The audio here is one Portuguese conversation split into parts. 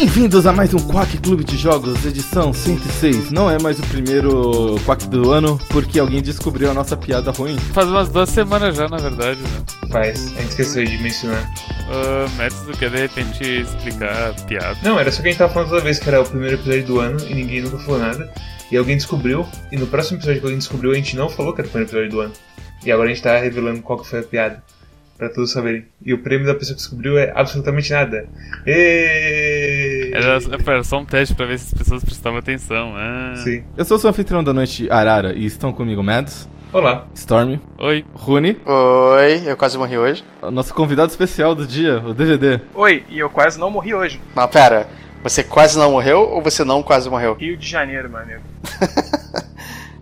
Bem-vindos a mais um Quack Clube de Jogos, edição 106. Não é mais o primeiro Quack do ano, porque alguém descobriu a nossa piada ruim. Faz umas duas semanas já, na verdade, né? Faz, a gente esqueceu de mencionar. Uh, Métodos do que de repente explicar a piada. Não, era só que a gente tava falando toda vez que era o primeiro episódio do ano e ninguém nunca falou nada. E alguém descobriu, e no próximo episódio que alguém descobriu, a gente não falou que era o primeiro episódio do ano. E agora a gente tá revelando qual que foi a piada. Pra todos saberem. E o prêmio da pessoa que descobriu é absolutamente nada. Êêêê! Era, era só um teste pra ver se as pessoas prestavam atenção. Ah. Sim. Eu sou o seu anfitrião da noite, Arara, e estão comigo Mads, Olá. Storm, Oi. Rune, Oi, eu quase morri hoje. o nosso convidado especial do dia, o DVD. Oi, e eu quase não morri hoje. Não, pera. Você quase não morreu ou você não quase morreu? Rio de Janeiro, meu amigo.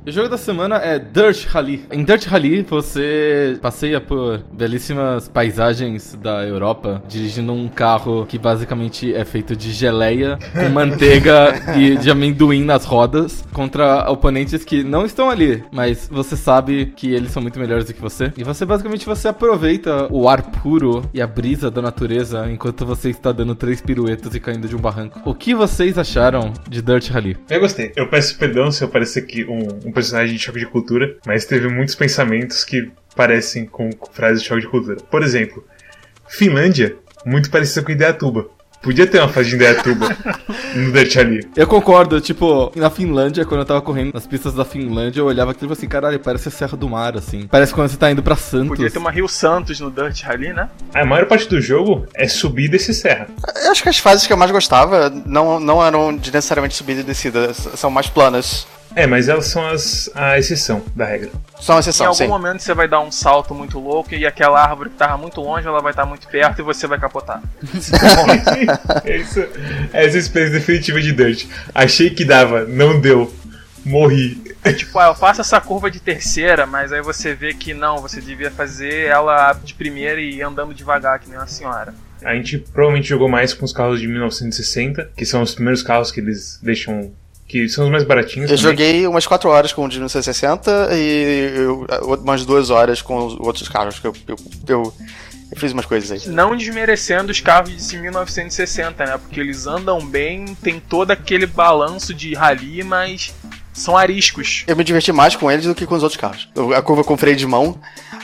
O jogo da semana é Dirt Rally. Em Dirt Rally, você passeia por belíssimas paisagens da Europa, dirigindo um carro que basicamente é feito de geleia, com manteiga e de amendoim nas rodas, contra oponentes que não estão ali, mas você sabe que eles são muito melhores do que você. E você basicamente você aproveita o ar puro e a brisa da natureza enquanto você está dando três piruetas e caindo de um barranco. O que vocês acharam de Dirt Rally? Eu gostei. Eu peço perdão se eu parecer aqui um, um personagem de choque de cultura, mas teve muitos pensamentos que parecem com frases de choque de cultura. Por exemplo, Finlândia, muito parecida com Ideatuba. Podia ter uma fase de Ideatuba no Dirt Rally. Eu concordo, tipo, na Finlândia, quando eu tava correndo nas pistas da Finlândia, eu olhava aquilo e falava assim, caralho, parece a Serra do Mar, assim. Parece quando você tá indo pra Santos. Podia ter uma Rio Santos no Dirt Rally, né? A maior parte do jogo é subir e serra. Eu acho que as fases que eu mais gostava não, não eram de necessariamente subida e descida, são mais planas. É, mas elas são as, a exceção da regra. São uma Em exceção, algum sim. momento você vai dar um salto muito louco e aquela árvore que tava muito longe, ela vai estar muito perto e você vai capotar. é isso. Essa é a experiência definitiva de Dirt. Achei que dava, não deu. Morri. tipo, ah, eu faço essa curva de terceira, mas aí você vê que não, você devia fazer ela de primeira e ir andando devagar, que nem uma senhora. A gente provavelmente jogou mais com os carros de 1960, que são os primeiros carros que eles deixam. Que são os mais baratinhos. Eu também. joguei umas 4 horas com o de 1960 e eu- umas 2 horas com os outros carros que eu, eu, eu, eu fiz umas coisas aí. Não desmerecendo os carros de 1960, né? Porque eles andam bem, tem todo aquele balanço de rally, mas são ariscos. Eu me diverti mais com eles do que com os outros carros. A curva com freio de mão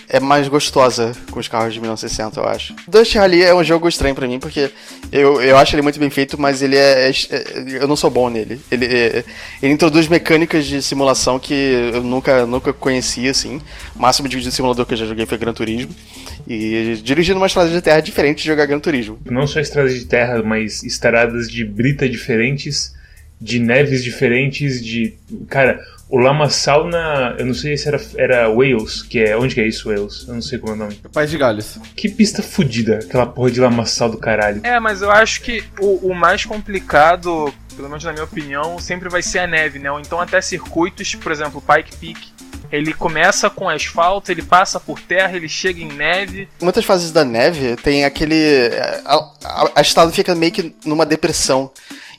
é mais gostosa com os carros de 1960, eu acho. Dust Rally é um jogo estranho pra mim, porque eu, eu acho ele muito bem feito, mas ele é, é- Eu não sou bom nele. Ele, é- ele introduz mecânicas de simulação que eu nunca, nunca conhecia, assim. O máximo de simulador que eu já joguei foi Gran Turismo. E dirigindo uma estrada de terra é diferente de jogar Gran Turismo. Não só estradas de terra, mas estradas de brita diferentes, de neves diferentes, de. Cara, o lamaçal na. Eu não sei se era, era Wales, que é. Onde que é isso, Wales? Eu não sei como é o nome. Paz de Galhos. Que pista fodida, aquela porra de lamaçal do caralho. É, mas eu acho que o, o mais complicado, pelo menos na minha opinião, sempre vai ser a neve, né? Ou então até circuitos, por exemplo, Pike Peak. Ele começa com asfalto, ele passa por terra, ele chega em neve. Muitas fases da neve tem aquele. A, a, a estrada fica meio que numa depressão.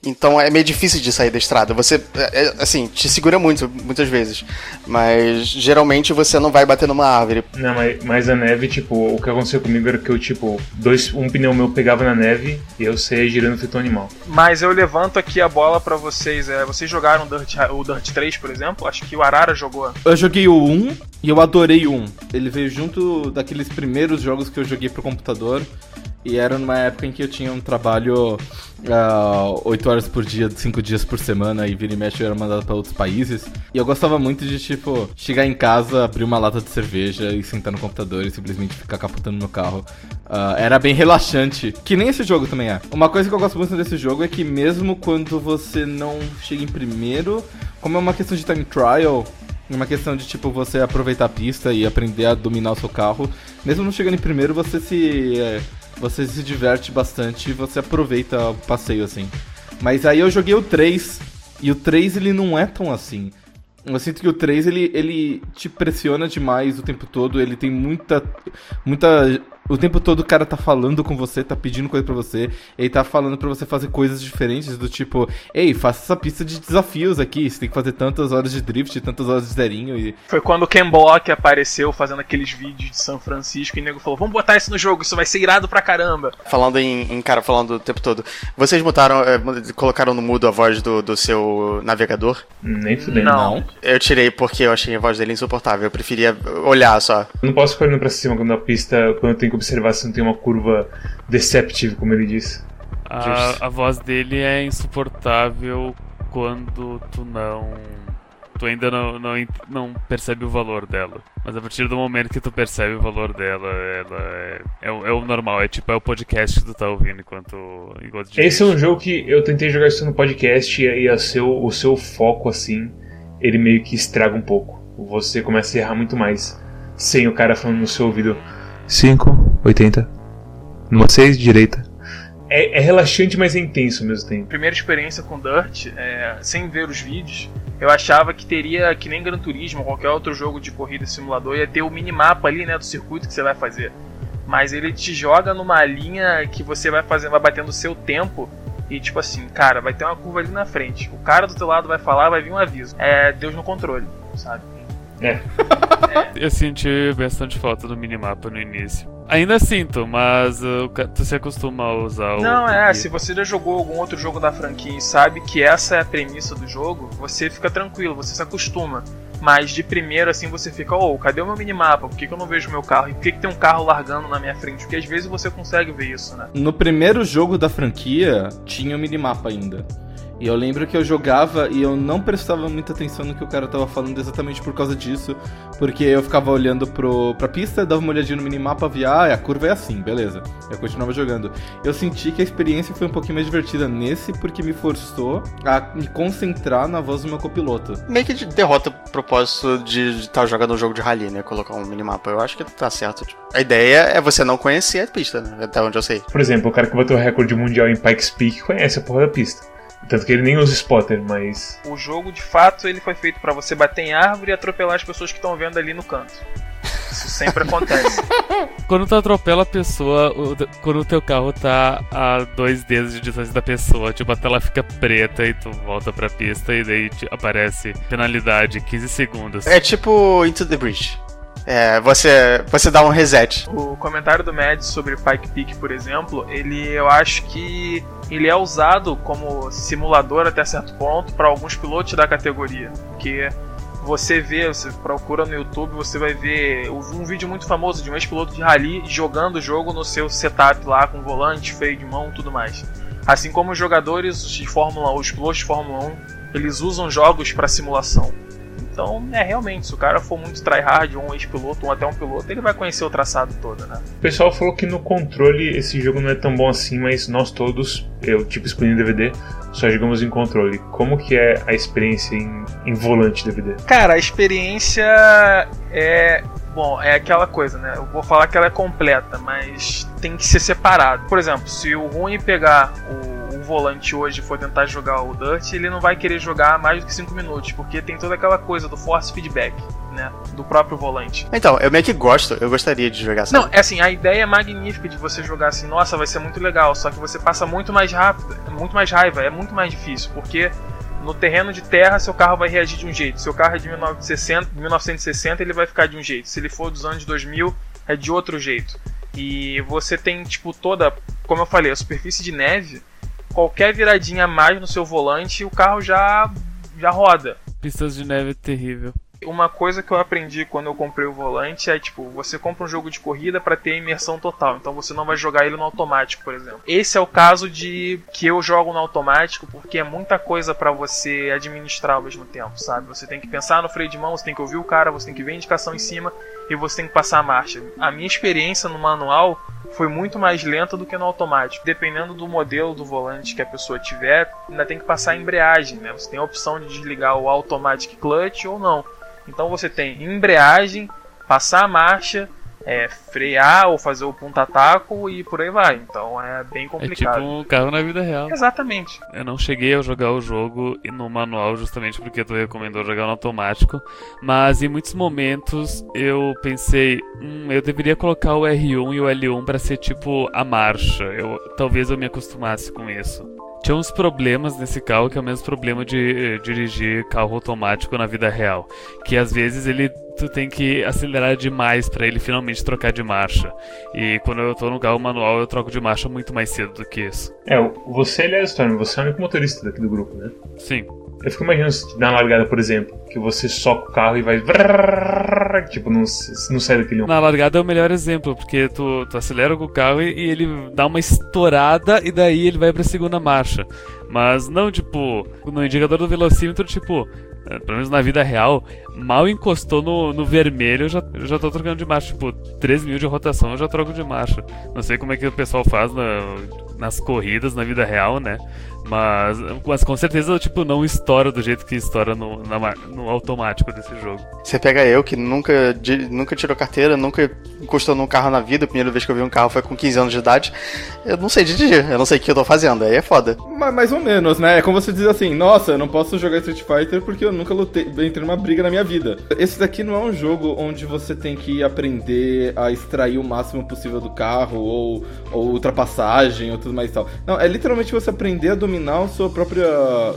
Então é meio difícil de sair da estrada. Você, é, é, assim, te segura muito, muitas vezes. Mas geralmente você não vai bater numa árvore. Não, mas, mas a neve, tipo, o que aconteceu comigo era que eu, tipo, dois, um pneu meu pegava na neve e eu saía girando feito um animal. Mas eu levanto aqui a bola pra vocês. É, vocês jogaram Dirt, o Dirt 3, por exemplo? Acho que o Arara jogou. Eu joguei o 1 e eu adorei o 1. Ele veio junto daqueles primeiros jogos que eu joguei pro computador. E era numa época em que eu tinha um trabalho ah, 8 horas por dia, 5 dias por semana, e vira e mexe eu era mandado pra outros países. E eu gostava muito de, tipo, chegar em casa, abrir uma lata de cerveja e sentar no computador e simplesmente ficar capotando meu carro. Ah, era bem relaxante. Que nem esse jogo também é. Uma coisa que eu gosto muito desse jogo é que mesmo quando você não chega em primeiro, como é uma questão de time trial, é uma questão de, tipo, você aproveitar a pista e aprender a dominar o seu carro. Mesmo não chegando em primeiro, você se. é, você se diverte bastante e você aproveita o passeio, assim. Mas aí eu joguei o 3, e o 3 ele não é tão assim. Eu sinto que o 3 ele, ele te pressiona demais o tempo todo, ele tem muita. muita O tempo todo o cara tá falando com você, tá pedindo coisa pra você, ele tá falando pra você fazer coisas diferentes, do tipo, ei, faça essa pista de desafios aqui, você tem que fazer tantas horas de drift, tantas horas de zerinho e. Foi quando o Ken Block apareceu fazendo aqueles vídeos de São Francisco e o nego falou: vamos botar isso no jogo, isso vai ser irado pra caramba. Falando em, em cara falando o tempo todo, vocês mutaram, é, colocaram no mudo a voz do, do seu navegador? Nem fudendo. Não. Eu tirei porque eu achei a voz dele insuportável. Eu preferia olhar só. Eu não posso ficar olhando pra cima quando a pista, quando eu tenho que observar se não tem uma curva deceptive, como ele disse. A, a voz dele é insuportável quando tu não. Tu ainda não, não, não percebe o valor dela. Mas a partir do momento que tu percebe o valor dela, ela é, é, o- é o normal. É tipo, é o podcast que tu tá ouvindo enquanto. enquanto Esse é um jogo que eu tentei jogar isso no podcast e, e a seu, o seu foco, assim, ele meio que estraga um pouco. Você começa a errar muito mais sem o cara falando no seu ouvido. 5, 80. Numa 6, direita. É, é relaxante, mas é intenso ao mesmo tempo. Primeira experiência com Dirt, é, sem ver os vídeos, eu achava que teria, que nem Gran Turismo ou qualquer outro jogo de corrida e simulador, ia ter o minimapa ali, né, do circuito que você vai fazer. Mas ele te joga numa linha que você vai fazendo, vai batendo o seu tempo. E tipo assim, cara, vai ter uma curva ali na frente. O cara do teu lado vai falar, vai vir um aviso. É Deus no controle, sabe? Eu senti bastante falta do minimapa no início. Ainda sinto, mas uh, tu se acostuma a usar o. Não, é, se você já jogou algum outro jogo da franquia e sabe que essa é a premissa do jogo, você fica tranquilo, você se acostuma. Mas de primeiro, assim, você fica, ô, cadê o meu minimapa? Por que, que eu não vejo o meu carro? E por que, que tem um carro largando na minha frente? Porque às vezes você consegue ver isso, né? No primeiro jogo da franquia, tinha o minimapa ainda. E eu lembro que eu jogava e eu não prestava muita atenção no que o cara tava falando exatamente por causa disso. Porque eu ficava olhando pro, pra pista, dava uma olhadinha no minimapa, via, ah, a curva é assim, beleza. Eu continuava jogando. Eu senti que a experiência foi um pouquinho mais divertida nesse, porque me forçou a me concentrar na voz do meu copiloto. Meio que de- derrota o propósito de estar jogando um jogo de rally, né? Colocar um minimapa. Eu acho que tá certo. Tipo, a ideia é você não conhecer a pista, né? Até onde eu sei. Por exemplo, o cara que bateu o recorde mundial em Pikes Peak conhece a porra da pista. Tanto que ele nem usa spotter, mas. O jogo, de fato, ele foi feito pra você bater em árvore e atropelar as pessoas que estão vendo ali no canto. Isso sempre acontece. Quando tu atropela a pessoa, o- quando o teu carro tá a dois dedos de distância da pessoa, tipo, a tela fica preta e tu volta pra pista e daí te aparece penalidade, 15 segundos. É tipo Into the Bridge. É, você, você dá um reset. O comentário do Mads sobre Pike Peak, por exemplo, ele eu acho que ele é usado como simulador até certo ponto para alguns pilotos da categoria, porque você vê, você procura no YouTube, você vai ver um vídeo muito famoso de um ex-piloto de rally jogando o jogo no seu setup lá com volante, freio de mão, tudo mais. Assim como os jogadores de Fórmula 1, os pilotos de Fórmula 1, eles usam jogos para simulação. Então, é realmente, se o cara for muito tryhard, um ex-piloto, ou até um piloto, ele vai conhecer o traçado todo, né? O pessoal falou que no controle esse jogo não é tão bom assim, mas nós todos, eu tipo excluindo DVD, só jogamos em controle. Como que é a experiência em, em volante DVD? Cara, a experiência é. Bom, é aquela coisa, né? Eu vou falar que ela é completa, mas tem que ser separado. Por exemplo, se o Rui pegar o volante hoje for tentar jogar o Dirt, ele não vai querer jogar mais do que 5 minutos, porque tem toda aquela coisa do force feedback, né? Do próprio volante. Então, eu meio que gosto, eu gostaria de jogar Não, sabe? é assim, a ideia é magnífica de você jogar assim, nossa, vai ser muito legal, só que você passa muito mais rápido, muito mais raiva, é muito mais difícil, porque no terreno de terra seu carro vai reagir de um jeito. Seu carro é de 1960, 1960, ele vai ficar de um jeito. Se ele for dos anos 2000, é de outro jeito. E você tem tipo toda, como eu falei, a superfície de neve, qualquer viradinha a mais no seu volante, o carro já já roda. Pistas de neve é terrível. Uma coisa que eu aprendi quando eu comprei o volante é tipo, você compra um jogo de corrida para ter imersão total, então você não vai jogar ele no automático, por exemplo. Esse é o caso de que eu jogo no automático porque é muita coisa para você administrar ao mesmo tempo, sabe? Você tem que pensar no freio de mão, você tem que ouvir o cara, você tem que ver a indicação em cima e você tem que passar a marcha. A minha experiência no manual foi muito mais lenta do que no automático. Dependendo do modelo do volante que a pessoa tiver, ainda tem que passar a embreagem, né? Você tem a opção de desligar o automatic clutch ou não. Então você tem embreagem, passar a marcha, é, frear ou fazer o ponta-taco e por aí vai. Então é bem É complicado. tipo um carro na vida real. Exatamente. Eu não cheguei a jogar o jogo no manual justamente porque tu recomendou jogar no automático, mas em muitos momentos eu pensei, hum, eu deveria colocar o R1 e o L1 pra ser tipo a marcha. Eu talvez eu me acostumasse com isso. Tinha uns problemas nesse carro que é o mesmo problema de eh, dirigir carro automático na vida real, que às vezes ele tu tem que acelerar demais pra ele finalmente trocar de marcha. E quando eu tô no carro manual eu troco de marcha muito mais cedo do que isso. É, você, aliás, Storm, você é o único motorista daqui do grupo, né? Sim. Eu fico imaginando na largada, por exemplo, que você soca o carro e vai. Tipo, não, não sai daquele. Na largada é o melhor exemplo, porque tu, tu acelera com o carro e, e ele dá uma estourada e daí ele vai pra segunda marcha. Mas não, tipo, no indicador do velocímetro, tipo, eh, pelo menos na vida real, mal encostou no, no vermelho, eu já, eu já tô trocando de marcha. Tipo, 3 mil de rotação eu já troco de marcha. Não sei como é que o pessoal faz na- nas corridas, na vida real, né? Mas, mas com certeza, tipo, não estoura do jeito que estoura no, na no automático desse jogo. Você pega eu, que nunca, di- nunca tirou carteira, nunca encostou num carro na vida, a primeira vez que eu vi um carro foi com 15 anos de idade. Eu não sei dirigir, eu não sei o que eu tô fazendo, aí é foda. Ma- Mais ou menos, né? É como você diz assim, nossa, eu não posso jogar Street Fighter porque eu nunca lutei, entrei numa briga na minha vida. Esse daqui não é um jogo onde você tem que aprender a extrair o máximo possível do carro, ou, ou ultrapassagem, ou tudo mais e tal. Não, é literalmente você aprender a dominar o seu, própria,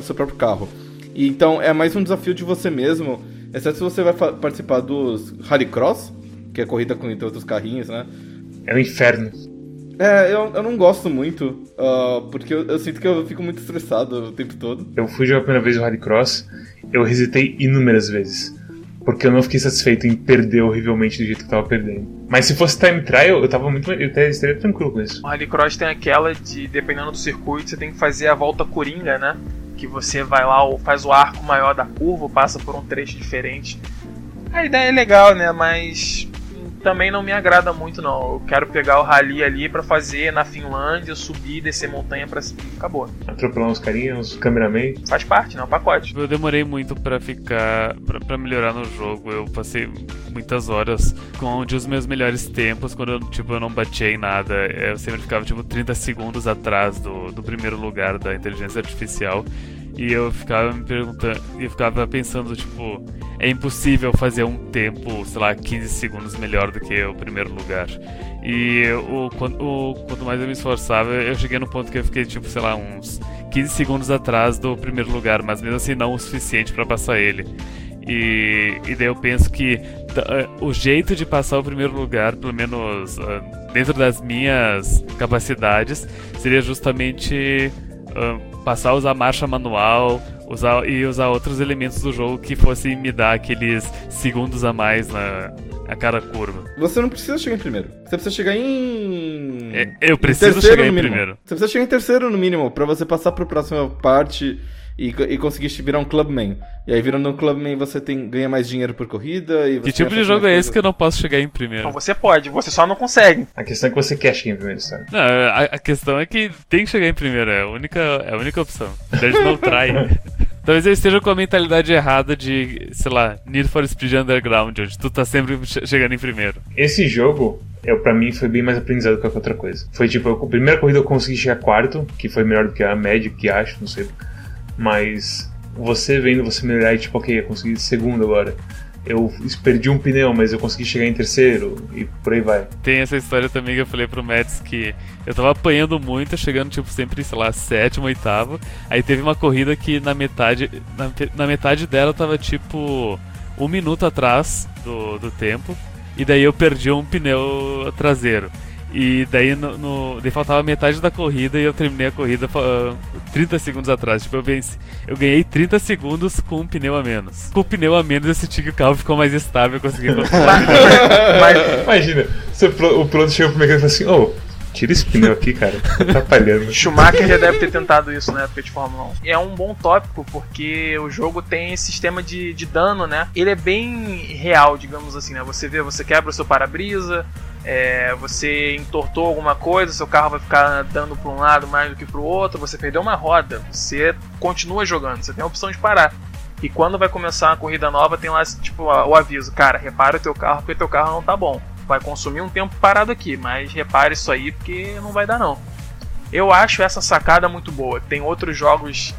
seu próprio carro. E, então é mais um desafio de você mesmo, exceto se você vai participar dos Rallycross, que é corrida com entre outros carrinhos, né? É um inferno. É, eu, eu não gosto muito, ah, porque eu, eu sinto que eu fico muito estressado o tempo todo. Eu fui jogar a primeira vez o Rallycross, eu resetei inúmeras vezes. Porque eu não fiquei satisfeito em perder horrivelmente do jeito que eu tava perdendo. Mas se fosse time trial, eu tava muito. Eu estaria tranquilo com isso. O Rallycross tem aquela de, dependendo do circuito, você tem que fazer a volta coringa, né? Que você vai lá, faz o arco maior da curva, passa por um trecho diferente. A ideia é legal, né? Mas também não me agrada muito, não. Eu quero pegar o rally ali pra fazer na Finlândia, subir, descer montanha pra cima. Acabou. Atropelar uns carinhos, uns cameraman. Faz parte, né? O pacote. Eu demorei muito pra ficar. Pra, pra melhorar no jogo. Eu passei muitas horas com um dos meus melhores tempos. Quando eu, tipo, eu não batia em nada. Eu sempre ficava tipo 30 segundos atrás do, do primeiro lugar da inteligência artificial. E eu ficava me perguntando. Eu ficava pensando, tipo, é impossível fazer um tempo, sei lá, 15 segundos melhor do que o primeiro lugar. E o, o, quanto mais eu me esforçava, eu cheguei no ponto que eu fiquei, tipo, sei lá, uns 15 segundos atrás do primeiro lugar, mas mesmo assim não o suficiente pra passar ele. E, e daí eu penso que eh, o jeito de passar o primeiro lugar, pelo menos ah, dentro das minhas capacidades, seria justamente ah, passar a usar marcha manual usar, e usar outros elementos do jogo que fossem me dar aqueles segundos a mais na, a cada curva. Você não precisa chegar em primeiro. Você precisa chegar em. É, eu em preciso terceiro chegar em primeiro. Você precisa chegar em terceiro no mínimo pra você passar pra próxima parte e, e conseguir virar um clubman. E aí virando um clubman você tem, ganha mais dinheiro por corrida e você Que tipo de jogo é esse coisas. que eu não posso chegar em primeiro? Então você pode, você só não consegue. A questão é que você quer chegar em primeiro, sabe? Não, a, a questão é que tem que chegar em primeiro, é a única, é a única opção. Dead não trai. Talvez eu esteja com a mentalidade errada de, sei lá, Need for Speed Underground, onde tu tá sempre che- chegando em primeiro. Esse jogo, eu, pra mim, foi bem mais aprendizado que qualquer outra coisa. Foi tipo, a primeira corrida eu consegui chegar quarto, que foi melhor do que a média, que acho, não sei. Mas você vendo você melhorar e tipo, ok, eu consegui segundo agora. Eu perdi um pneu, mas eu consegui chegar em terceiro e por aí vai. Tem essa história também que eu falei pro Mads que eu tava apanhando muito, chegando tipo sempre, sei lá, sétimo, oitavo. Aí teve uma corrida que na metade, na, na metade dela tava tipo um minuto atrás do, do tempo. E daí eu perdi um pneu traseiro. E daí, no, no- daí faltava metade da corrida e eu terminei a corrida ah, 30 segundos atrás. Tipo, eu venci. Eu ganhei 30 segundos com um pneu a menos. Com o pneu a menos eu senti que o carro ficou mais estável e consegui controlar. Mas Imagina, o piloto chega pro mecânico e fala assim, ô, tira esse pneu aqui, cara, tá atrapalhando. Schumacher já deve ter tentado isso na época de Fórmula 1. É um bom tópico, porque o jogo tem esse sistema de, de dano, né? Ele é bem real, digamos assim, né? Você vê, você quebra o seu para-brisa, é, você entortou alguma coisa, seu carro vai ficar dando para um lado mais do que para o outro, você perdeu uma roda, você continua jogando, você tem a opção de parar. E quando vai começar uma corrida nova, tem lá tipo o aviso, cara, repara o teu carro porque teu carro não tá bom. vai consumir um tempo parado aqui, mas repare isso aí porque não vai dar não. Eu acho essa sacada muito boa. Tem outros jogos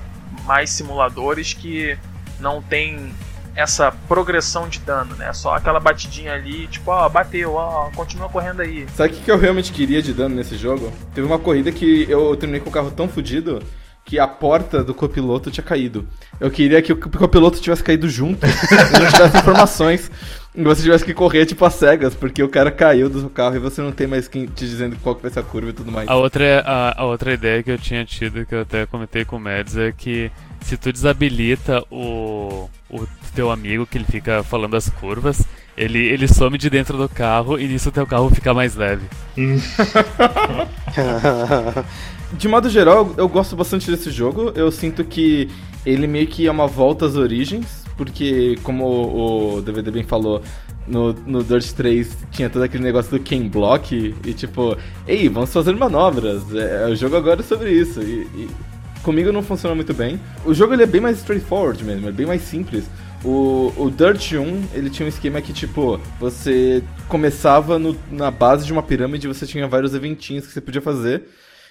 mais simuladores que não tem essa progressão de dano, né? Só aquela batidinha ali, tipo, ó, bateu, ó, continua correndo aí. Sabe o que eu realmente queria de dano nesse jogo? Teve uma corrida que eu terminei com o carro tão fodido que a porta do copiloto tinha caído. Eu queria que o copiloto tivesse caído junto e não tivesse informações. E você tivesse que correr tipo a cegas, porque o cara caiu do seu carro e você não tem mais quem te dizendo qual que vai ser a curva e tudo mais. A outra, a, a outra ideia que eu tinha tido, que eu até comentei com o Mads, é que se tu desabilita o, o teu amigo, que ele fica falando as curvas, ele, ele some de dentro do carro e nisso o teu carro fica mais leve. de modo geral, eu gosto bastante desse jogo. Eu sinto que ele meio que é uma volta às origens, porque, como o DVD bem falou, no, no Dirt 3 tinha todo aquele negócio do Ken Block e, tipo, ei, vamos fazer manobras. É, o jogo agora é sobre isso. E, e, comigo não funciona muito bem. O jogo ele é bem mais straightforward mesmo, é bem mais simples. O, o Dirt 1, ele tinha um esquema que, tipo, você começava no, na base de uma pirâmide e você tinha vários eventinhos que você podia fazer.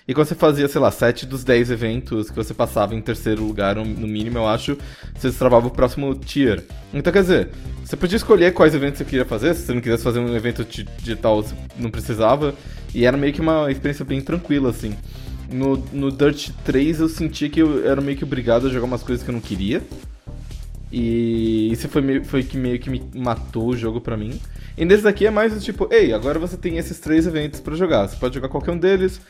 E quando você fazia, sei lá, 7 dos 10 eventos que você passava em terceiro lugar, no mínimo, eu acho, você travava o próximo tier. Então, quer dizer, você podia escolher quais eventos você queria fazer. Se você não quisesse fazer um evento digital, você não precisava. E era meio que uma experiência bem tranquila, assim. No, no Dirt 3 eu senti que eu era meio que obrigado a jogar umas coisas que eu não queria. E isso foi, meio, foi que meio que me matou o jogo pra mim. E nesse daqui é mais tipo, ei, agora você tem esses três eventos para jogar. Você pode jogar qualquer um deles,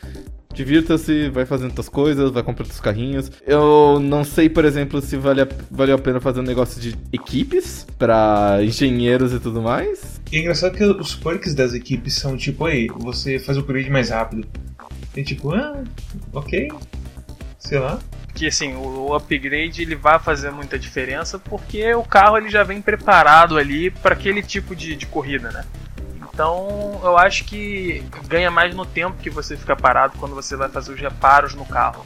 divirta-se, vai fazendo suas coisas, vai comprando os carrinhos. Eu não sei, por exemplo, se vale a, a pena fazer um negócio de equipes para engenheiros e tudo mais. E é engraçado que os perks das equipes são tipo, aí, você faz o upgrade mais rápido. Tem tipo, ah, ok, sei lá. Que assim, o upgrade ele vai fazer muita diferença porque o carro ele já vem preparado ali para aquele tipo de, de corrida, né? Então eu acho que ganha mais no tempo que você fica parado quando você vai fazer os reparos no carro.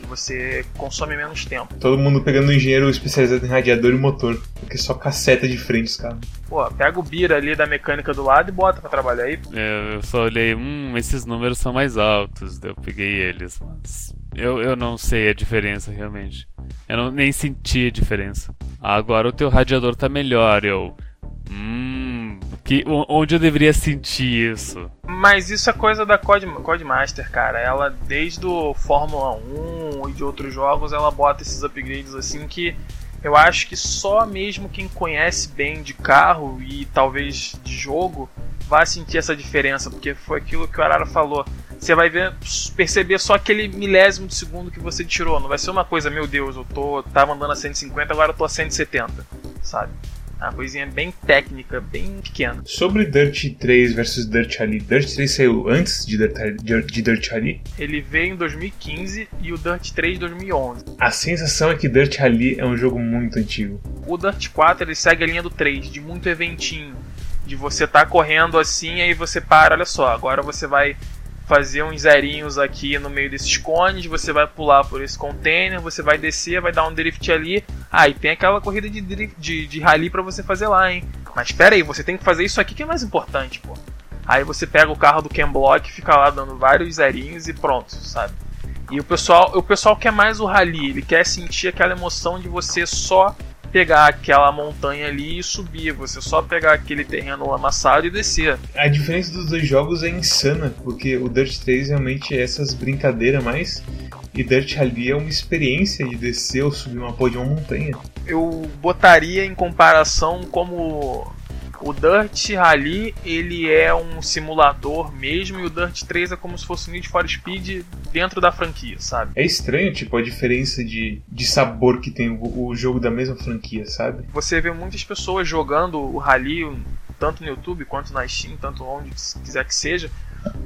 Que você consome menos tempo. Todo mundo pegando um engenheiro especializado em radiador e motor. Porque só caceta de frente os carros. Pô, pega o Bira ali da mecânica do lado e bota pra trabalhar aí. É, eu só olhei, hum, esses números são mais altos. Eu peguei eles, mas. Eu, eu não sei a diferença realmente. Eu não, nem senti a diferença. Agora o teu radiador tá melhor. Eu. Hum, que, onde eu deveria sentir isso? Mas isso é coisa da Code, Codemaster, cara. Ela, desde o Fórmula 1 e de outros jogos, ela bota esses upgrades assim que eu acho que só mesmo quem conhece bem de carro e talvez de jogo vai sentir essa diferença, porque foi aquilo que o Arara falou. Você vai ver, perceber só aquele milésimo de segundo que você tirou. Não vai ser uma coisa, meu Deus, eu tô, tava andando a 150, agora eu tô a 170, sabe? É uma coisinha bem técnica, bem pequena. Sobre Dirt 3 versus Dirt Rally, Dirt 3 saiu antes de Dirt, de Dirt Rally? Ele veio em 2015 e o Dirt 3 em 2011. A sensação é que Dirt Rally é um jogo muito antigo. O Dirt 4 ele segue a linha do 3, de muito eventinho. De você tá correndo assim, aí você para, olha só, agora você vai fazer uns zerinhos aqui no meio desses cones, você vai pular por esse container, você vai descer, vai dar um drift ali. Ah, e tem aquela corrida de, drift, de, de rally para você fazer lá, hein? Mas espera aí, você tem que fazer isso aqui que é mais importante, pô. Aí você pega o carro do Ken Block, fica lá dando vários zerinhos e pronto, sabe? E o pessoal, o pessoal quer mais o rally, ele quer sentir aquela emoção de você só pegar aquela montanha ali e subir, você só pegar aquele terreno lamaçado e descer. A diferença dos dois jogos é insana, porque o Dirt 3 realmente é essas brincadeiras mais e Dirt Rally é uma experiência de descer ou subir uma pó de uma montanha. Eu botaria em comparação como o Dirt Rally ele é um simulador mesmo e o Dirt 3 é como se fosse um Need for Speed dentro da franquia, sabe? É estranho, tipo, a diferença de, de sabor que tem o, o jogo da mesma franquia, sabe? Você vê muitas pessoas jogando o Rally tanto no YouTube quanto na Steam, tanto onde quiser que seja,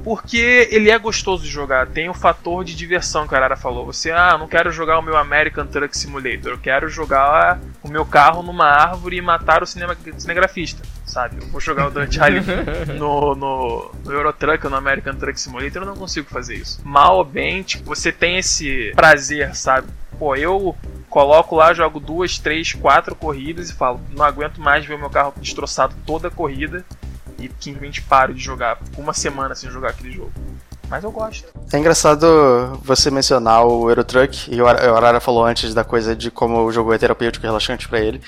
porque ele é gostoso de jogar. Tem o fator de diversão que a Arara falou. Você, ah, não quero jogar o meu American Truck Simulator. Eu quero jogar o meu carro numa árvore e matar o cinema, cinegrafista, sabe? Eu vou jogar o Dante Rally no, no, no Eurotruck ou no American Truck Simulator. Eu não consigo fazer isso. Mal ou bem, tipo, você tem esse prazer, sabe? Pô, eu coloco lá, jogo duas, três, quatro corridas e falo, não aguento mais ver o meu carro destroçado toda a corrida e simplesmente paro de jogar, uma semana sem jogar aquele jogo. Mas eu gosto. É engraçado você mencionar o Eurotruck, e o Arara falou antes da coisa de como o jogo é terapêutico e relaxante para ele.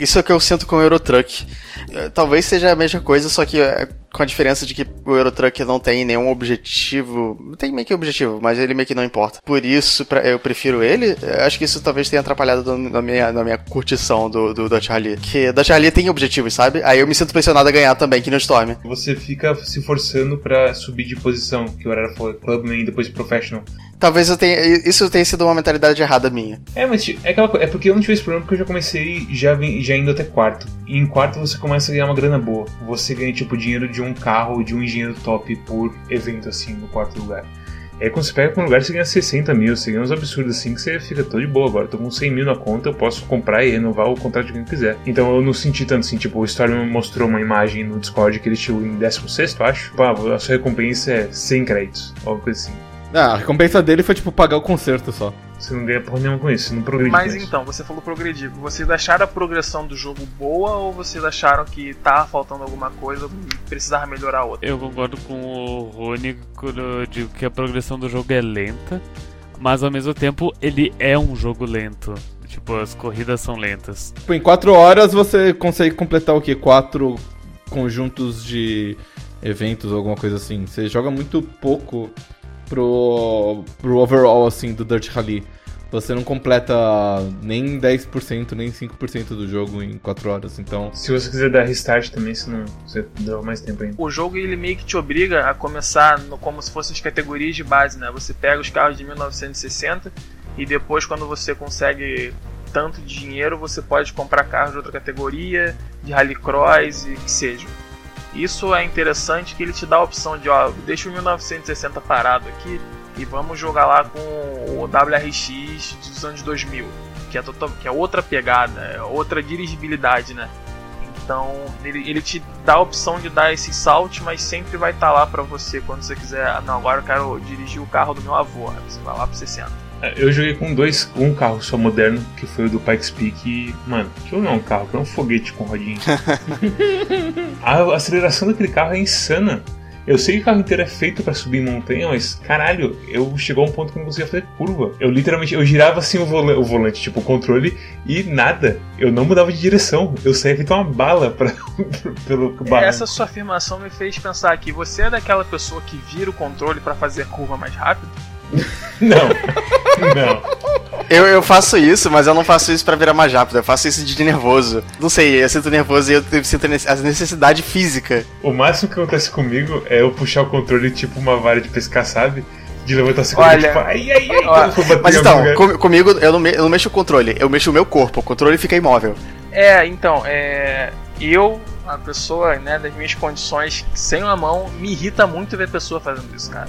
Isso é o que eu sinto com o Eurotruck. É, talvez seja a mesma coisa, só que é, com a diferença de que o Eurotruck não tem nenhum objetivo. Tem meio que objetivo, mas ele meio que não importa. Por isso, pra, eu prefiro ele. Acho que isso talvez tenha atrapalhado na minha, na minha curtição do, do Dutch Rally. Que Dutch Rally tem objetivos, sabe? Aí eu me sinto pressionado a ganhar também, que no Storm. Você fica se forçando para subir de posição, que o Arara falou, Clubman e depois Professional. Talvez eu tenha, isso tenha sido uma mentalidade errada minha. É, mas é, aquela, é porque eu não tive esse problema porque eu já comecei já, já indo até quarto. E em quarto você começa a ganhar uma grana boa. Você ganha tipo dinheiro de um carro de um engenheiro top por evento assim no quarto lugar. Aí quando você pega pra um lugar você ganha 60 mil, você ganha uns absurdos assim que você fica todo de boa agora. Eu tô com 100 mil na conta, eu posso comprar e renovar o contrato de quem quiser. Então eu não senti tanto assim, tipo, o Storm mostrou uma imagem no Discord que ele chegou em 16, acho. Pá, a sua recompensa é 100 créditos, alguma coisa assim. Ah, a recompensa dele foi tipo pagar o concerto só. Você não ganha porra nenhuma com isso, você não progride. Mas então, você falou progredir. Vocês acharam a progressão do jogo boa ou vocês acharam que tava faltando alguma coisa e precisava melhorar outra? Eu concordo com o Rony quando eu digo que a progressão do jogo é lenta, mas ao mesmo tempo ele é um jogo lento. Tipo, as corridas são lentas. Tipo, em 4 horas você consegue completar o quê? Quatro conjuntos de eventos ou alguma coisa assim. Você joga muito pouco pro, pro overall, assim, do Dirt Rally. Você não completa nem 10%, nem 5% do jogo em 4 horas, então... Se você quiser dar restart também, senão você dá mais tempo ainda. O jogo, ele meio que te obriga a começar no, como se fossem as categorias de base, né? Você pega os carros de 1960 e depois, quando você consegue tanto de dinheiro, você pode comprar carros de outra categoria, de rallycross e que seja. Isso é interessante que ele te dá a opção de, ó, deixa o 1960 parado aqui e vamos jogar lá com o WRX dos anos 2000, que é, total, que é outra pegada, é outra dirigibilidade, né? Então ele, ele te dá a opção de dar esse salto, mas sempre vai estar tá lá para você quando você quiser. Ah, não, agora eu quero dirigir o carro do meu avô. Aí você vai lá pro 60. É, eu joguei com dois, um carro só moderno, que foi o do Pikes Peak, e, mano, aquilo não é um carro, é um foguete com rodinha. a aceleração daquele carro é insana. Eu sei que o carro inteiro é feito para subir montanha, mas caralho, eu chegou a um ponto que eu não conseguia fazer curva. Eu literalmente, eu girava assim o, vola, o volante, tipo o controle, e nada. Eu não mudava de direção. Eu saía feito uma bala pra, pelo barro. Essa sua afirmação me fez pensar que você é daquela pessoa que vira o controle para fazer curva mais rápido? Não. Não. Eu, eu faço isso, mas eu não faço isso para virar mais rápido. Eu faço isso de nervoso. Não sei, eu sinto nervoso e eu sinto a necessidade física. O máximo que acontece comigo é eu puxar o controle tipo uma vara de pescar, sabe? De levantar a segunda, Olha, tipo, ai, ai, ai, Mas então, com, comigo eu não, me, eu não mexo o controle, eu mexo o meu corpo, o controle fica imóvel. É, então, é. Eu, a pessoa, né, das minhas condições, sem uma mão, me irrita muito ver a pessoa fazendo isso, cara.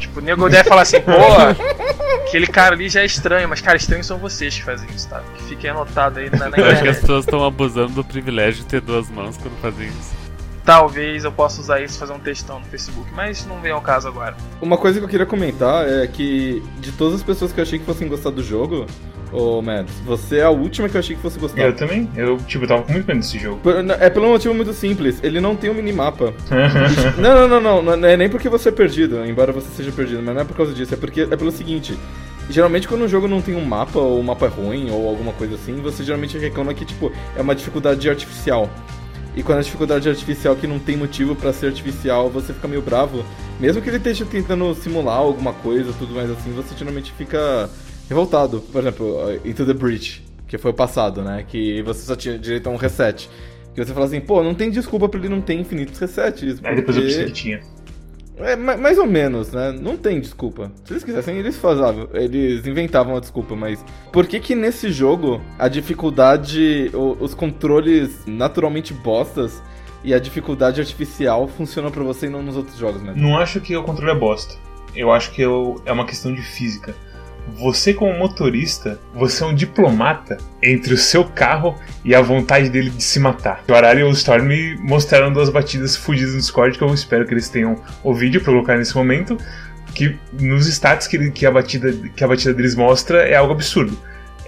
Tipo, o nego deve falar assim, pô, aquele cara ali já é estranho, mas cara, estranhos são vocês que fazem isso, tá? Que fique anotado aí na, na. Eu acho que as pessoas estão abusando do privilégio de ter duas mãos quando fazem isso. Talvez eu possa usar isso e fazer um textão no Facebook, mas não vem ao caso agora. Uma coisa que eu queria comentar é que de todas as pessoas que eu achei que fossem gostar do jogo, Ô, Mads, você é a última que eu achei que fosse gostar. Eu também. Eu, tipo, tava com muito medo desse jogo. É pelo um motivo muito simples. Ele não tem um minimapa. não, não, não, não. Não é nem porque você é perdido, embora você seja perdido, mas não é por causa disso. É porque é pelo seguinte. Geralmente quando um jogo não tem um mapa, ou o mapa é ruim, ou alguma coisa assim, você geralmente reclama que, tipo, é uma dificuldade artificial. E quando a dificuldade artificial que não tem motivo para ser artificial, você fica meio bravo. Mesmo que ele esteja tentando simular alguma coisa, tudo mais assim, você geralmente fica revoltado. Por exemplo, Into the Breach, que foi o passado, né? Que você só tinha direito a um reset. Que você fala assim, pô, não tem desculpa pra ele não ter infinitos resets. Porque... Aí depois eu pensei que tinha. É, mais ou menos, né? Não tem desculpa. Se eles quisessem, eles faziam, eles inventavam a desculpa, mas por que que nesse jogo a dificuldade, os controles naturalmente bostas e a dificuldade artificial funcionam para você e não nos outros jogos, né? Não acho que o controle é bosta. Eu acho que eu, é uma questão de física. Você, como motorista, você é um diplomata entre o seu carro e a vontade dele de se matar. O Arara e o Storm mostraram duas batidas fugidas no Discord que eu espero que eles tenham ouvido para colocar nesse momento. Que nos status que, que, a batida, que a batida deles mostra é algo absurdo.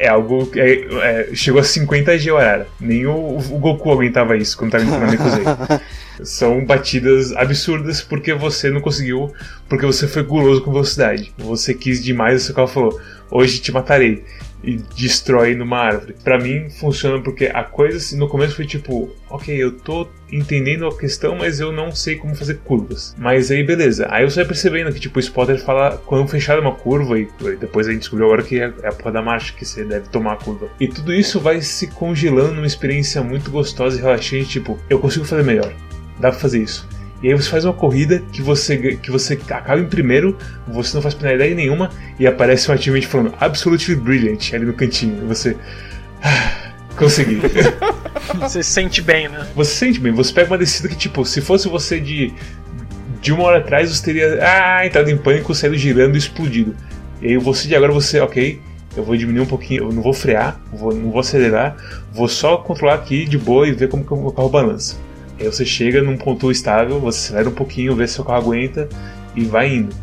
É algo que é, é, chegou a 50 G Arara. Nem o, o Goku aguentava isso quando tava entrando na. São batidas absurdas porque você não conseguiu, porque você foi guloso com velocidade. Você quis demais o seu carro falou: Hoje te matarei e destrói numa árvore. Para mim funciona porque a coisa assim, no começo foi tipo, ok, eu tô entendendo a questão, mas eu não sei como fazer curvas. Mas aí beleza. Aí você vai percebendo que tipo o spotter fala quando fechar uma curva e depois a gente descobriu agora que é, é a porra da marcha que você deve tomar a curva. E tudo isso vai se congelando numa experiência muito gostosa e relaxante, tipo, eu consigo fazer melhor. Dá pra fazer isso. E aí você faz uma corrida que você, que você acaba em primeiro, você não faz penalidade nenhuma e aparece um achievement falando Absolutely Brilliant ali no cantinho. E você. Consegui. Você se sente bem, né? Você se sente bem. Você pega uma descida que, tipo, se fosse você de. De uma hora atrás, você teria. Ah, entrado em pânico, saído girando e explodido. E aí você de agora você, ok, eu vou diminuir um pouquinho, eu não vou frear, vou, não vou acelerar, vou só controlar aqui de boa e ver como que o meu carro balança. Aí você chega num ponto estável, você acelera um pouquinho, vê se seu carro aguenta e vai indo.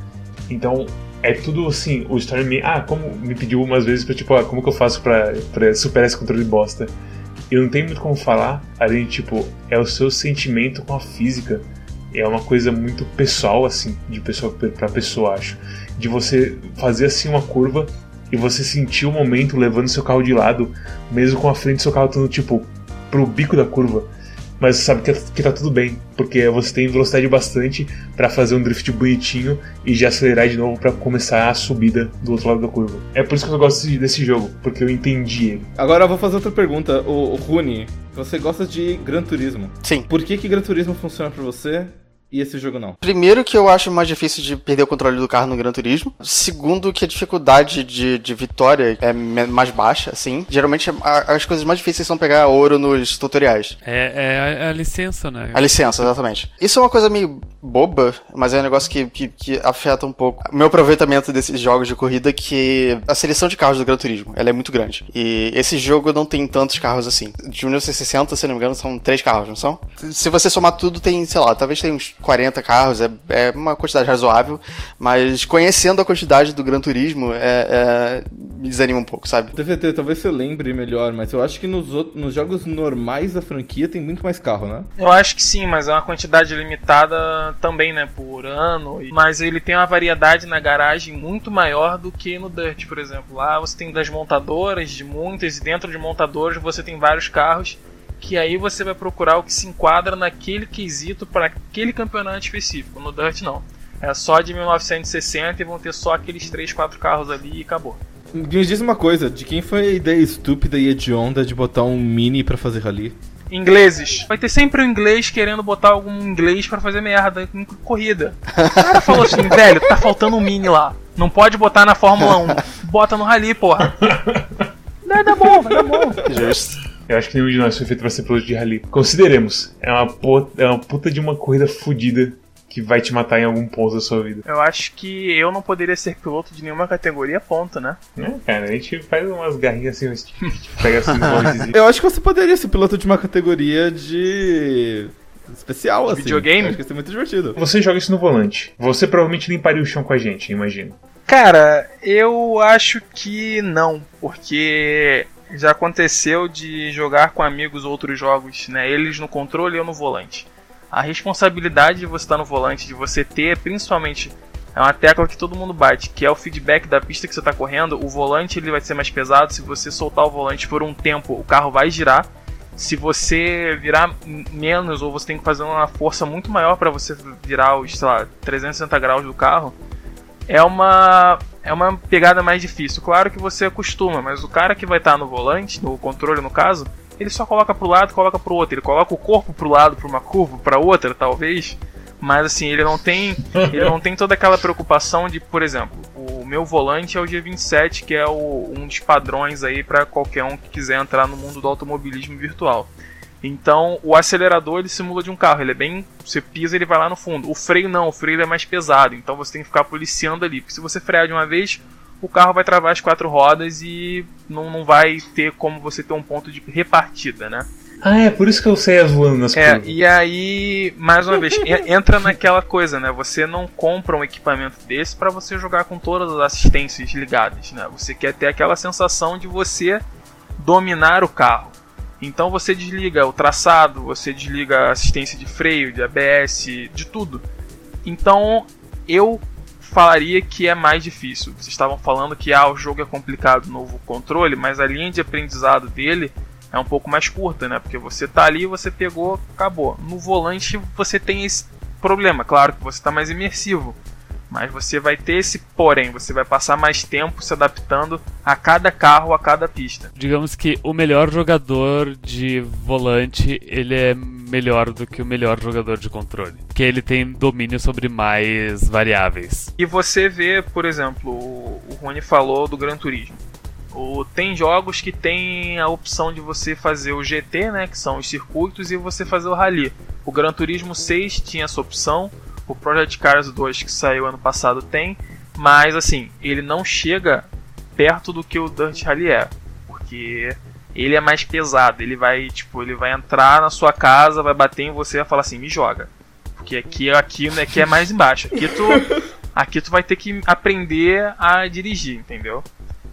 Então, é tudo assim, o Story me. Ah, como me pediu umas vezes pra tipo, ah, como que eu faço pra superar esse controle bosta? Eu não tenho muito como falar, além de tipo, é o seu sentimento com a física. É uma coisa muito pessoal, assim, de pessoa pra pessoa, acho. De você fazer assim uma curva e você sentir o momento levando seu carro de lado, mesmo com a frente do seu carro estando tipo pro bico da curva mas você sabe que, que tá tudo bem, porque você tem velocidade bastante para fazer um drift bonitinho e já acelerar de novo para começar a subida do outro lado da curva. É por isso que eu gosto desse jogo, porque eu entendi ele. Agora eu vou fazer outra pergunta. O, o Rune, você gosta de Gran Turismo? Sim. Por que que Gran Turismo funciona para você e esse jogo não? Primeiro que eu acho mais difícil de perder o controle do carro no Gran Turismo. Segundo que a dificuldade de, de vitória é mais baixa, assim. Geralmente a, as coisas mais difíceis são pegar ouro nos tutoriais. É, é a, a, licença, né? A licença, exatamente. Isso é uma coisa meio boba, mas é um negócio que, que, que afeta um pouco o meu aproveitamento desses jogos de corrida, que a seleção de carros do Gran Turismo, ela é muito grande. E esse jogo não tem tantos carros assim. De 1960, se não me engano, são três carros, não são? Se você somar tudo, tem, sei lá, talvez tem uns 40 carros, é, é uma quantidade razoável, mas conhecendo a quantidade do Gran Turismo, é, é, me desanima um pouco, sabe? TVT, talvez você lembre melhor, mas eu acho que nos, nos jogos normais da franquia tem muito mais carro, né? Eu acho que sim, mas é uma quantidade limitada também, né, por ano. Mas ele tem uma variedade na garagem muito maior do que no Dirt, por exemplo. Lá você tem das montadoras, de muitas, e dentro de montadoras você tem vários carros que aí você vai procurar o que se enquadra naquele quesito para aquele campeonato específico. No Dirt não. É só de 1960 e vão ter só aqueles 3, 4 carros ali e acabou. Me diz uma coisa, de quem foi a ideia estúpida e hedionda de botar um mini para fazer rally? Ingleses. Vai ter sempre um inglês querendo botar algum inglês para fazer merda em corrida. O cara falou assim, velho, tá faltando um mini lá. Não pode botar na Fórmula 1. Bota no rally, porra. Vai dar bom, vai dar bom. Justo. Eu acho que nenhum de nós foi feito pra ser piloto de rally. Consideremos. É uma, puta, é uma puta de uma corrida fodida que vai te matar em algum ponto da sua vida. Eu acho que eu não poderia ser piloto de nenhuma categoria, ponto, né? É, cara, a gente faz umas garrinhas assim, tipo, pega assim Eu acho que você poderia ser piloto de uma categoria de especial, de assim. Videogame? acho que ia ser muito divertido. Você joga isso no volante. Você provavelmente limparia o chão com a gente, imagino. Cara, eu acho que não, porque já aconteceu de jogar com amigos outros jogos, né? Eles no controle e eu no volante. A responsabilidade de você estar no volante, de você ter, principalmente, é uma tecla que todo mundo bate, que é o feedback da pista que você está correndo. O volante ele vai ser mais pesado. Se você soltar o volante por um tempo, o carro vai girar. Se você virar menos ou você tem que fazer uma força muito maior para você virar os, sei lá, 360 graus do carro, é uma é uma pegada mais difícil. Claro que você acostuma, mas o cara que vai estar no volante, no controle no caso, ele só coloca pro lado, coloca pro outro. Ele coloca o corpo pro lado, pra uma curva, para outra, talvez. Mas assim, ele não tem, ele não tem toda aquela preocupação de, por exemplo, o meu volante é o G27, que é o, um dos padrões aí para qualquer um que quiser entrar no mundo do automobilismo virtual. Então, o acelerador ele simula de um carro, ele é bem, você pisa, ele vai lá no fundo. O freio não, o freio é mais pesado, então você tem que ficar policiando ali, porque se você frear de uma vez, o carro vai travar as quatro rodas e não, não vai ter como você ter um ponto de repartida, né? Ah, é, por isso que eu saía voando nas É, curvas. e aí, mais uma vez, en- entra naquela coisa, né? Você não compra um equipamento desse pra você jogar com todas as assistências ligadas, né? Você quer ter aquela sensação de você dominar o carro. Então você desliga o traçado, você desliga a assistência de freio, de ABS, de tudo. Então eu falaria que é mais difícil. Vocês estavam falando que ah, o jogo é complicado, novo controle, mas a linha de aprendizado dele é um pouco mais curta, né? Porque você tá ali, você pegou, acabou. No volante você tem esse problema, claro que você tá mais imersivo. Mas você vai ter esse porém, você vai passar mais tempo se adaptando a cada carro, a cada pista. Digamos que o melhor jogador de volante, ele é melhor do que o melhor jogador de controle. Porque ele tem domínio sobre mais variáveis. E você vê, por exemplo, o Rony falou do Gran Turismo. O, tem jogos que tem a opção de você fazer o GT, né, que são os circuitos, e você fazer o Rally. O Gran Turismo 6 tinha essa opção, o Project Cars 2 que saiu ano passado tem, mas assim, ele não chega perto do que o Dirt Rally é, porque ele é mais pesado, ele vai, tipo, ele vai entrar na sua casa, vai bater em você e vai falar assim, me joga. Porque aqui, aqui, aqui é mais embaixo. Aqui tu, aqui tu vai ter que aprender a dirigir, entendeu?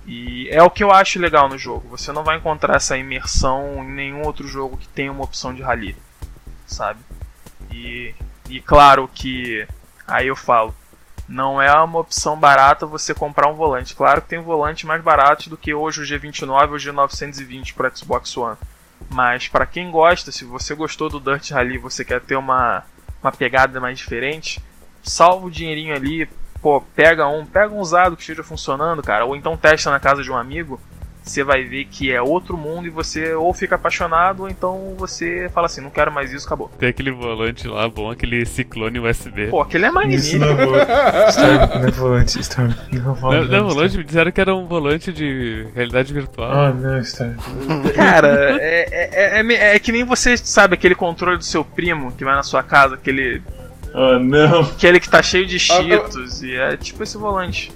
E é o que eu acho legal no jogo. Você não vai encontrar essa imersão em nenhum outro jogo que tenha uma opção de rally, sabe? E, e claro que aí eu falo, não é uma opção barata você comprar um volante. Claro que tem volantes mais baratos do que hoje o G29 ou o G920 para Xbox One. Mas para quem gosta, se você gostou do Dirt Rally, você quer ter uma uma pegada mais diferente, salva o dinheirinho ali, pô, pega um, pega um usado que esteja funcionando, cara, ou então testa na casa de um amigo, você vai ver que é outro mundo e você ou fica apaixonado, ou então você fala assim, não quero mais isso, acabou. Tem aquele volante lá bom, aquele ciclone USB. Pô, aquele é Isso magnífico. não é volante. Storm, não é volante. Storm, não é Não, volante. não, volante, me disseram que era um volante de realidade virtual. Ah, não, Storm. Cara, é, é, é, é- é que nem você sabe aquele controle do seu primo que vai na sua casa, aquele, Ah, não. aquele que tá cheio de cheetos, e é tipo esse volante.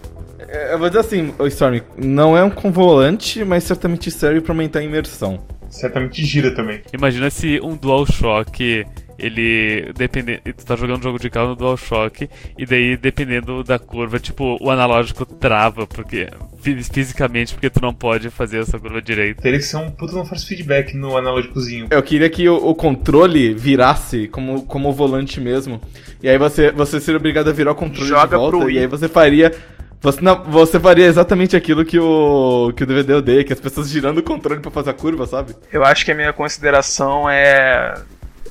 Eu vou dizer assim, o Storm, não é um com volante, mas certamente serve pra aumentar a imersão. Certamente gira também. Imagina se um DualShock, ele dependendo, tu tá jogando um jogo de carro no DualShock e daí dependendo da curva, tipo, o analógico trava porque fi- fisicamente porque tu não pode fazer essa curva direita. Teria que ser um puta no force feedback no analógicozinho. Eu queria que o, o controle virasse como, como o volante mesmo. E aí você, você seria obrigado a virar o controle Joga de volta. E aí você faria. Você, não, você faria exatamente aquilo que o, que o DVD odeia, que as pessoas girando o controle pra fazer a curva, sabe? Eu acho que a minha consideração é,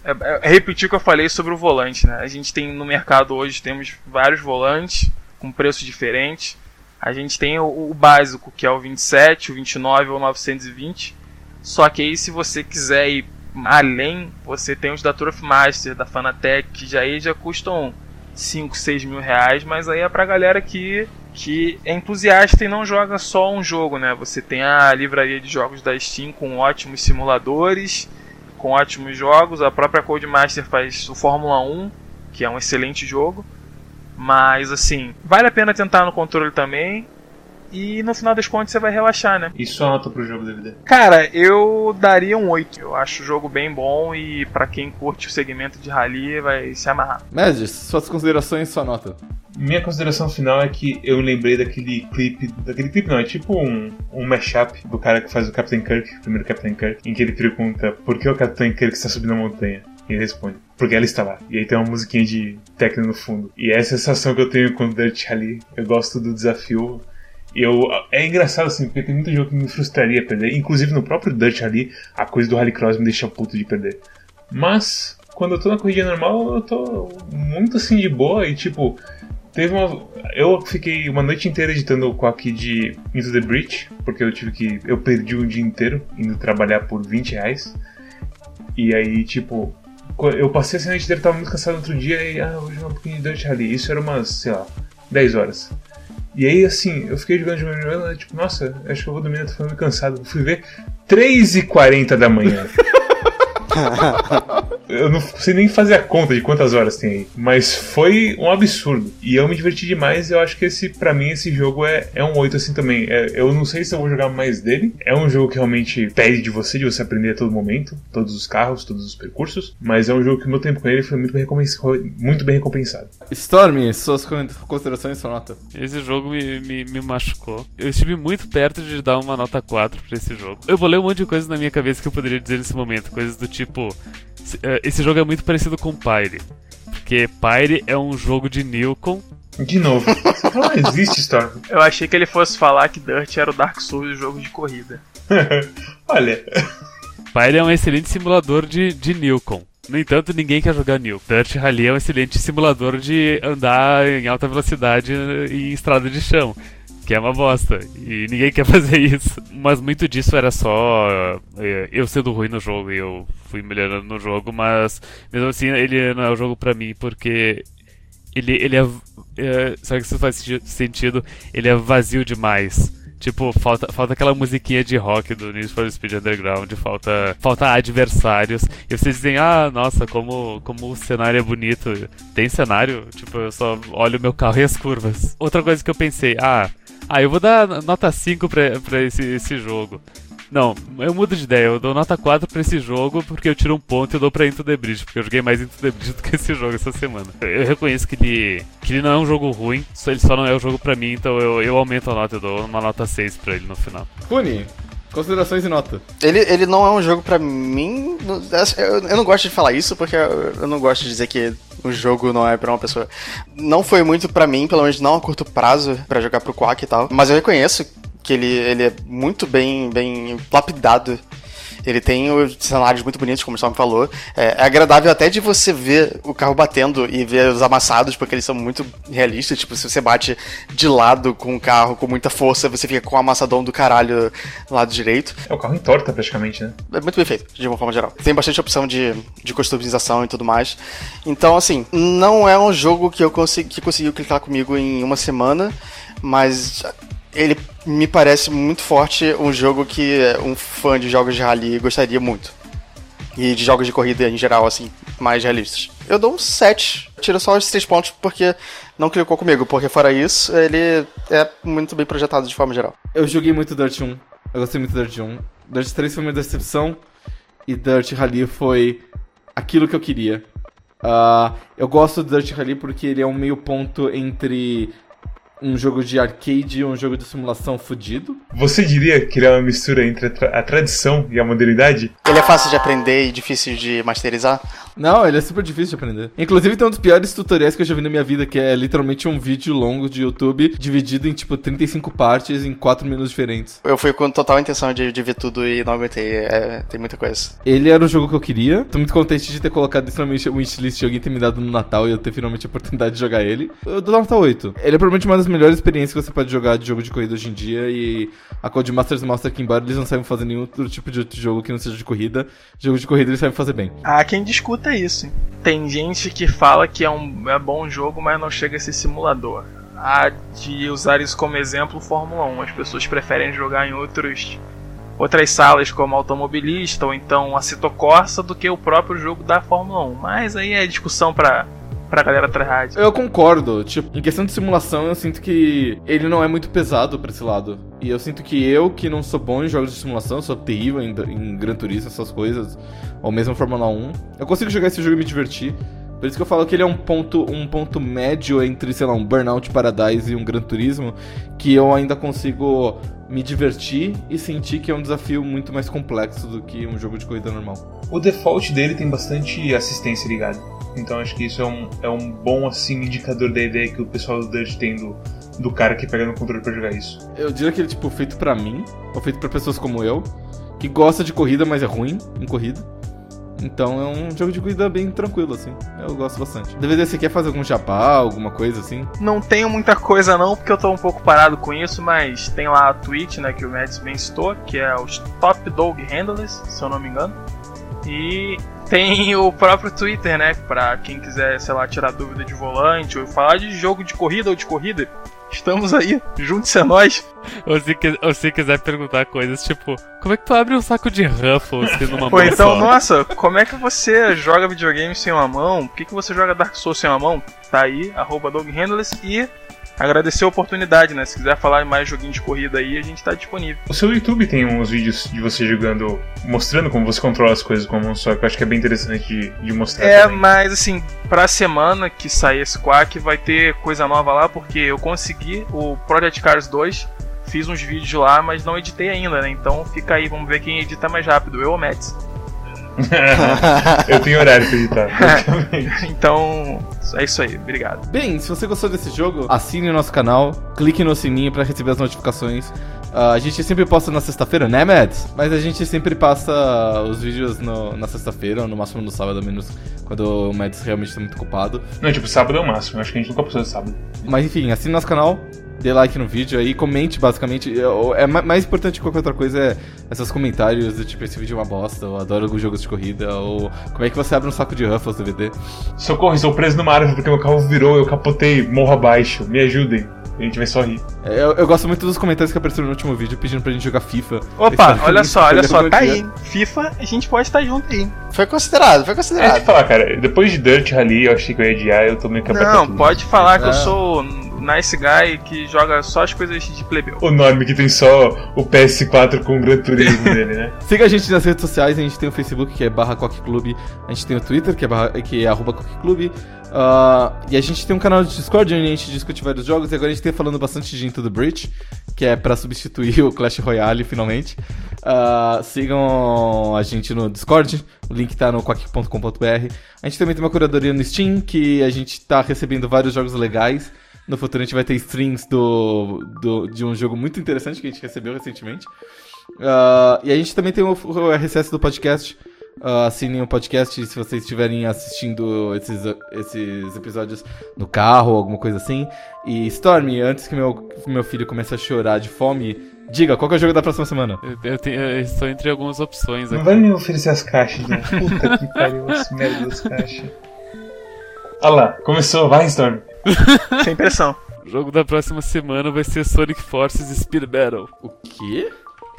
é, é repetir o que eu falei sobre o volante, né? A gente tem no mercado hoje temos vários volantes com preços diferentes. A gente tem o, o básico, que é o 27, o 29 ou o 920. Só que aí se você quiser ir além, você tem os da Trophy Master, da Fanatec, que já aí já custam 5, 6 mil reais, mas aí é pra galera que, que é entusiasta e não joga só um jogo, né? Você tem a livraria de jogos da Steam com ótimos simuladores, com ótimos jogos. A própria Codemaster faz o Fórmula 1, que é um excelente jogo. Mas assim, vale a pena tentar no controle também. E no final das contas você vai relaxar, né? E só nota pro jogo DVD. Cara, eu daria um 8. Eu acho o jogo bem bom e pra quem curte o segmento de rally vai se amarrar. Magis, suas considerações, sua nota. Minha consideração final é que eu lembrei daquele clipe. Daquele clipe não, é tipo um, um mashup do cara que faz o Captain Kirk, o primeiro Captain Kirk, em que ele pergunta por que o Captain Kirk está subindo a montanha. E ele responde, porque ela está lá. E aí tem uma musiquinha de techno no fundo. E é a sensação que eu tenho com Dirt Rally. Eu gosto do desafio. Eu, é engraçado assim, porque tem muito jogo que me frustraria perder. Inclusive no próprio Dirt Rally, a coisa do Rallycross me deixa puto de perder. Mas, quando eu tô na corrida normal, eu tô muito assim de boa e tipo. Teve uma. Eu fiquei uma noite inteira editando o quack de Into the Breach, porque eu tive que. Eu perdi um dia inteiro indo trabalhar por 20 reais. E aí, tipo. Eu passei essa noite inteira, tava muito cansado outro dia e. Ah, vou jogar um pouquinho de Dirt Rally. Isso era umas, sei lá, 10 horas. E aí, assim, eu fiquei jogando, jogando, jogando, tipo, nossa, acho que eu vou dormir, tô ficando cansado. Fui ver 3h40 da manhã. Eu não sei nem fazer a conta de quantas horas tem aí. Mas foi um absurdo. E eu me diverti demais. E eu acho que esse, para mim, esse jogo é, é um 8 assim também. É, eu não sei se eu vou jogar mais dele. É um jogo que realmente pede de você, de você aprender a todo momento. Todos os carros, todos os percursos. Mas é um jogo que o meu tempo com ele foi muito bem, muito bem recompensado. Storm, suas considerações são nota. Esse jogo me, me, me machucou. Eu estive muito perto de dar uma nota 4 pra esse jogo. Eu vou ler um monte de coisas na minha cabeça que eu poderia dizer nesse momento. Coisas do tipo. Eh, esse jogo é muito parecido com Pyre. Porque Pyre é um jogo de Nilcon. De novo. Não existe Storm. Eu achei que ele fosse falar que Dirt era o Dark Souls do jogo de corrida. Olha. Pyre é um excelente simulador de, de Nilcon. No entanto, ninguém quer jogar New. Dirt Rally é um excelente simulador de andar em alta velocidade em estrada de chão que é uma bosta. E ninguém quer fazer isso. Mas muito disso era só eh, eu sendo ruim no jogo e eu fui melhorando no jogo, mas mesmo assim ele não é o jogo pra mim porque ele, ele é, é. Sabe que isso faz sentido? Ele é vazio demais. Tipo, falta, falta aquela musiquinha de rock do Need for Speed Underground, falta, falta adversários. E vocês dizem, ah, nossa, como, como o cenário é bonito. Tem cenário? Tipo, eu só olho o meu carro e as curvas. Outra coisa que eu pensei, ah, ah, eu vou dar nota 5 pra, pra esse, esse jogo. Não, eu mudo de ideia, eu dou nota 4 pra esse jogo porque eu tiro um ponto e eu dou pra Into the Bridge, porque eu joguei mais Into the Bridge do que esse jogo essa semana. Eu reconheço que ele, que ele não é um jogo ruim, só ele só não é o jogo pra mim, então eu, eu aumento a nota, eu dou uma nota 6 pra ele no final. Rune, Considerações e nota. Ele, ele não é um jogo para mim. Eu, eu não gosto de falar isso porque eu não gosto de dizer que o jogo não é para uma pessoa. Não foi muito para mim, pelo menos não a curto prazo, para jogar pro Quack e tal. Mas eu reconheço que ele, ele é muito bem, bem lapidado ele tem cenários muito bonitos, como o Storm falou. É, é, agradável até de você ver o carro batendo e ver os amassados, porque eles são muito realistas. Tipo, se você bate de lado com o carro com muita força, você fica com o amassadão do caralho no lado direito. É, o carro entorta praticamente, né? É muito bem feito, de uma forma geral. Tem bastante opção de, de customização e tudo mais. Então, assim, não é um jogo que eu consegui, que conseguiu clicar comigo em uma semana, mas ele me parece muito forte um jogo que um fã de jogos de rally gostaria muito. E de jogos de corrida em geral, assim, mais realistas. Eu dou um 7. Tiro só os 3 pontos porque não clicou comigo, porque fora isso, ele é muito bem projetado de forma geral. Eu joguei muito Dirt 1. Eu gostei muito do Dirt 1. Dirt 3 foi uma decepção. E Dirt Rally foi aquilo que eu queria. Uh, eu gosto do Dirt Rally porque ele é um meio ponto entre um jogo de arcade e um jogo de simulação fudido. Você diria que ele é uma mistura entre a, tra a tradição e a modernidade? Ele é fácil de aprender e difícil de masterizar? Não, ele é super difícil de aprender. Inclusive tem um dos piores tutoriais que eu já vi na minha vida, que é literalmente um vídeo longo de YouTube, dividido em tipo 35 partes em 4 minutos diferentes. Eu fui com total intenção de, de ver tudo e não aguentei, é, tem muita coisa. Ele era o jogo que eu queria, tô muito contente de ter colocado isso na minha wishlist de alguém ter me dado no Natal e eu ter finalmente a oportunidade de jogar ele. Eu dou nota 8. Ele é provavelmente uma das melhores experiências que você pode jogar de jogo de corrida hoje em dia e a Codemasters mostra que embora eles não saibam fazer nenhum outro tipo de jogo que não seja de corrida, jogo de corrida eles sabem fazer bem. Há quem discuta isso. Tem gente que fala que é um é bom jogo, mas não chega a ser simulador. Há de usar isso como exemplo Fórmula 1. As pessoas preferem jogar em outros outras salas como automobilista ou então a Corsa do que o próprio jogo da Fórmula 1. Mas aí é discussão para pra galera tryhard. Eu concordo. Tipo, em questão de simulação, eu sinto que ele não é muito pesado pra esse lado. E eu sinto que eu, que não sou bom em jogos de simulação, sou terrível em, em Gran Turismo, essas coisas, ou mesmo Fórmula 1, eu consigo jogar esse jogo e me divertir. Por isso que eu falo que ele é um ponto, um ponto médio entre, sei lá, um Burnout Paradise e um Gran Turismo, que eu ainda consigo me divertir e sentir que é um desafio muito mais complexo do que um jogo de corrida normal. O default dele tem bastante assistência ligado. Então acho que isso é um, é um bom assim indicador da ideia que o pessoal do Dirt tem do, do cara que pega no controle para jogar isso. Eu diria que ele é tipo feito para mim, ou feito para pessoas como eu, que gosta de corrida, mas é ruim em corrida. Então é um jogo de corrida bem tranquilo, assim. Eu gosto bastante. DVD, você quer fazer algum jabá, alguma coisa assim? Não tenho muita coisa não, porque eu tô um pouco parado com isso, mas tem lá a Twitch, né, que o Mads bem citou, que é os Top Dog Handlers, se eu não me engano. E tem o próprio Twitter, né, pra quem quiser, sei lá, tirar dúvida de volante ou falar de jogo de corrida ou de corrida. Estamos aí, junte-se a nós. Ou se, ou se quiser perguntar coisas tipo, como é que tu abre um saco de Ruffles tendo uma Ou mão então, só? nossa, como é que você joga videogame sem uma mão? Por que, que você joga Dark Souls sem uma mão? Tá aí, arroba e agradecer a oportunidade, né? Se quiser falar mais joguinho de corrida aí, a gente tá disponível. O seu YouTube tem uns vídeos de você jogando, mostrando como você controla as coisas com a mão só, que eu acho que é bem interessante de, de mostrar. É, também. mas assim, pra semana que sair esse Quack, vai ter coisa nova lá, porque eu consegui o Project Cars 2, fiz uns vídeos lá, mas não editei ainda, né? Então fica aí, vamos ver quem edita mais rápido, eu ou Mads. eu tenho horário pra editar. Então, é isso aí, obrigado. Bem, se você gostou desse jogo, assine o nosso canal, clique no sininho pra receber as notificações. Ah, a gente sempre posta na sexta-feira, né, Mads? Mas a gente sempre passa os vídeos no- na sexta-feira, ou no máximo no sábado, menos quando o Mads realmente tá muito ocupado. Não, tipo, sábado é o máximo. Acho que a gente nunca passou de sábado. Mas enfim, assine nosso canal, dê like no vídeo aí, comente basicamente. É, é ma- mais importante que qualquer outra coisa é esses comentários do tipo, esse vídeo é uma bosta, eu adoro alguns jogos de corrida, ou como é que você abre um saco de Ruffles DVD. Socorro, estou preso numa árvore porque meu carro virou, eu capotei, morro abaixo. Me ajudem. A gente vai só rir. É, Eu, eu gosto muito dos comentários que apareceram no último vídeo pedindo pra gente jogar FIFA. Opa, olha só, olha só, tá aí. FIFA, a gente pode estar junto aí. Foi considerado, foi É, considerado. te falar, cara, depois de Dirt Rally, eu achei que eu ia adiar, eu tô meio que Não, pode falar que eu É. sou nice guy que joga só as coisas de plebeu. O Norme que tem só o PS4 com o Gran Turismo dele, né? Siga a gente nas redes sociais, a gente tem o Facebook, que é barra Coque Clube, a gente tem o Twitter, que é, barra, que é arroba Coque Clube, ah, e a gente tem um canal de Discord onde a gente discute vários jogos, e agora a gente tem falando bastante de Into the Breach, que é pra substituir o Clash Royale, finalmente. Ah, sigam a gente no Discord, o link tá no coque.com.br. A gente também tem uma curadoria no Steam, que a gente tá recebendo vários jogos legais. No futuro a gente vai ter streams do, do, de um jogo muito interessante que a gente recebeu recentemente. Ah, e a gente também tem o, o RSS do podcast. Ah, assinem o podcast se vocês estiverem assistindo esses, esses episódios no carro ou alguma coisa assim. E Stormy, antes que meu, meu filho comece a chorar de fome, diga qual que é o jogo da próxima semana. Eu, eu tenho- eu estou entre algumas opções Não aqui. vai me oferecer as caixas, né? Puta que pariu, esse merda das caixas. Olha lá, começou, vai, Storm. Sem pressão. O jogo da próxima semana vai ser Sonic Forces Speed Battle. O quê?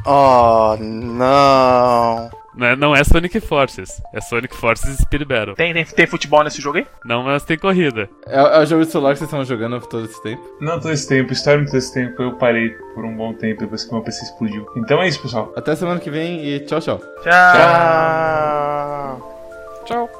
Oh, não. Não é, não é Sonic Forces, é Sonic Forces Speed Battle. Tem, tem, tem futebol nesse jogo aí? Não, mas tem corrida. É, é o jogo de celular que vocês estão jogando todo esse tempo? Não todo esse tempo, Storm todo esse tempo, eu parei por um bom tempo depois que meu PC explodiu. Então é isso, pessoal. Até semana que vem e tchau, tchau. Tchau. Tchau. Tchau.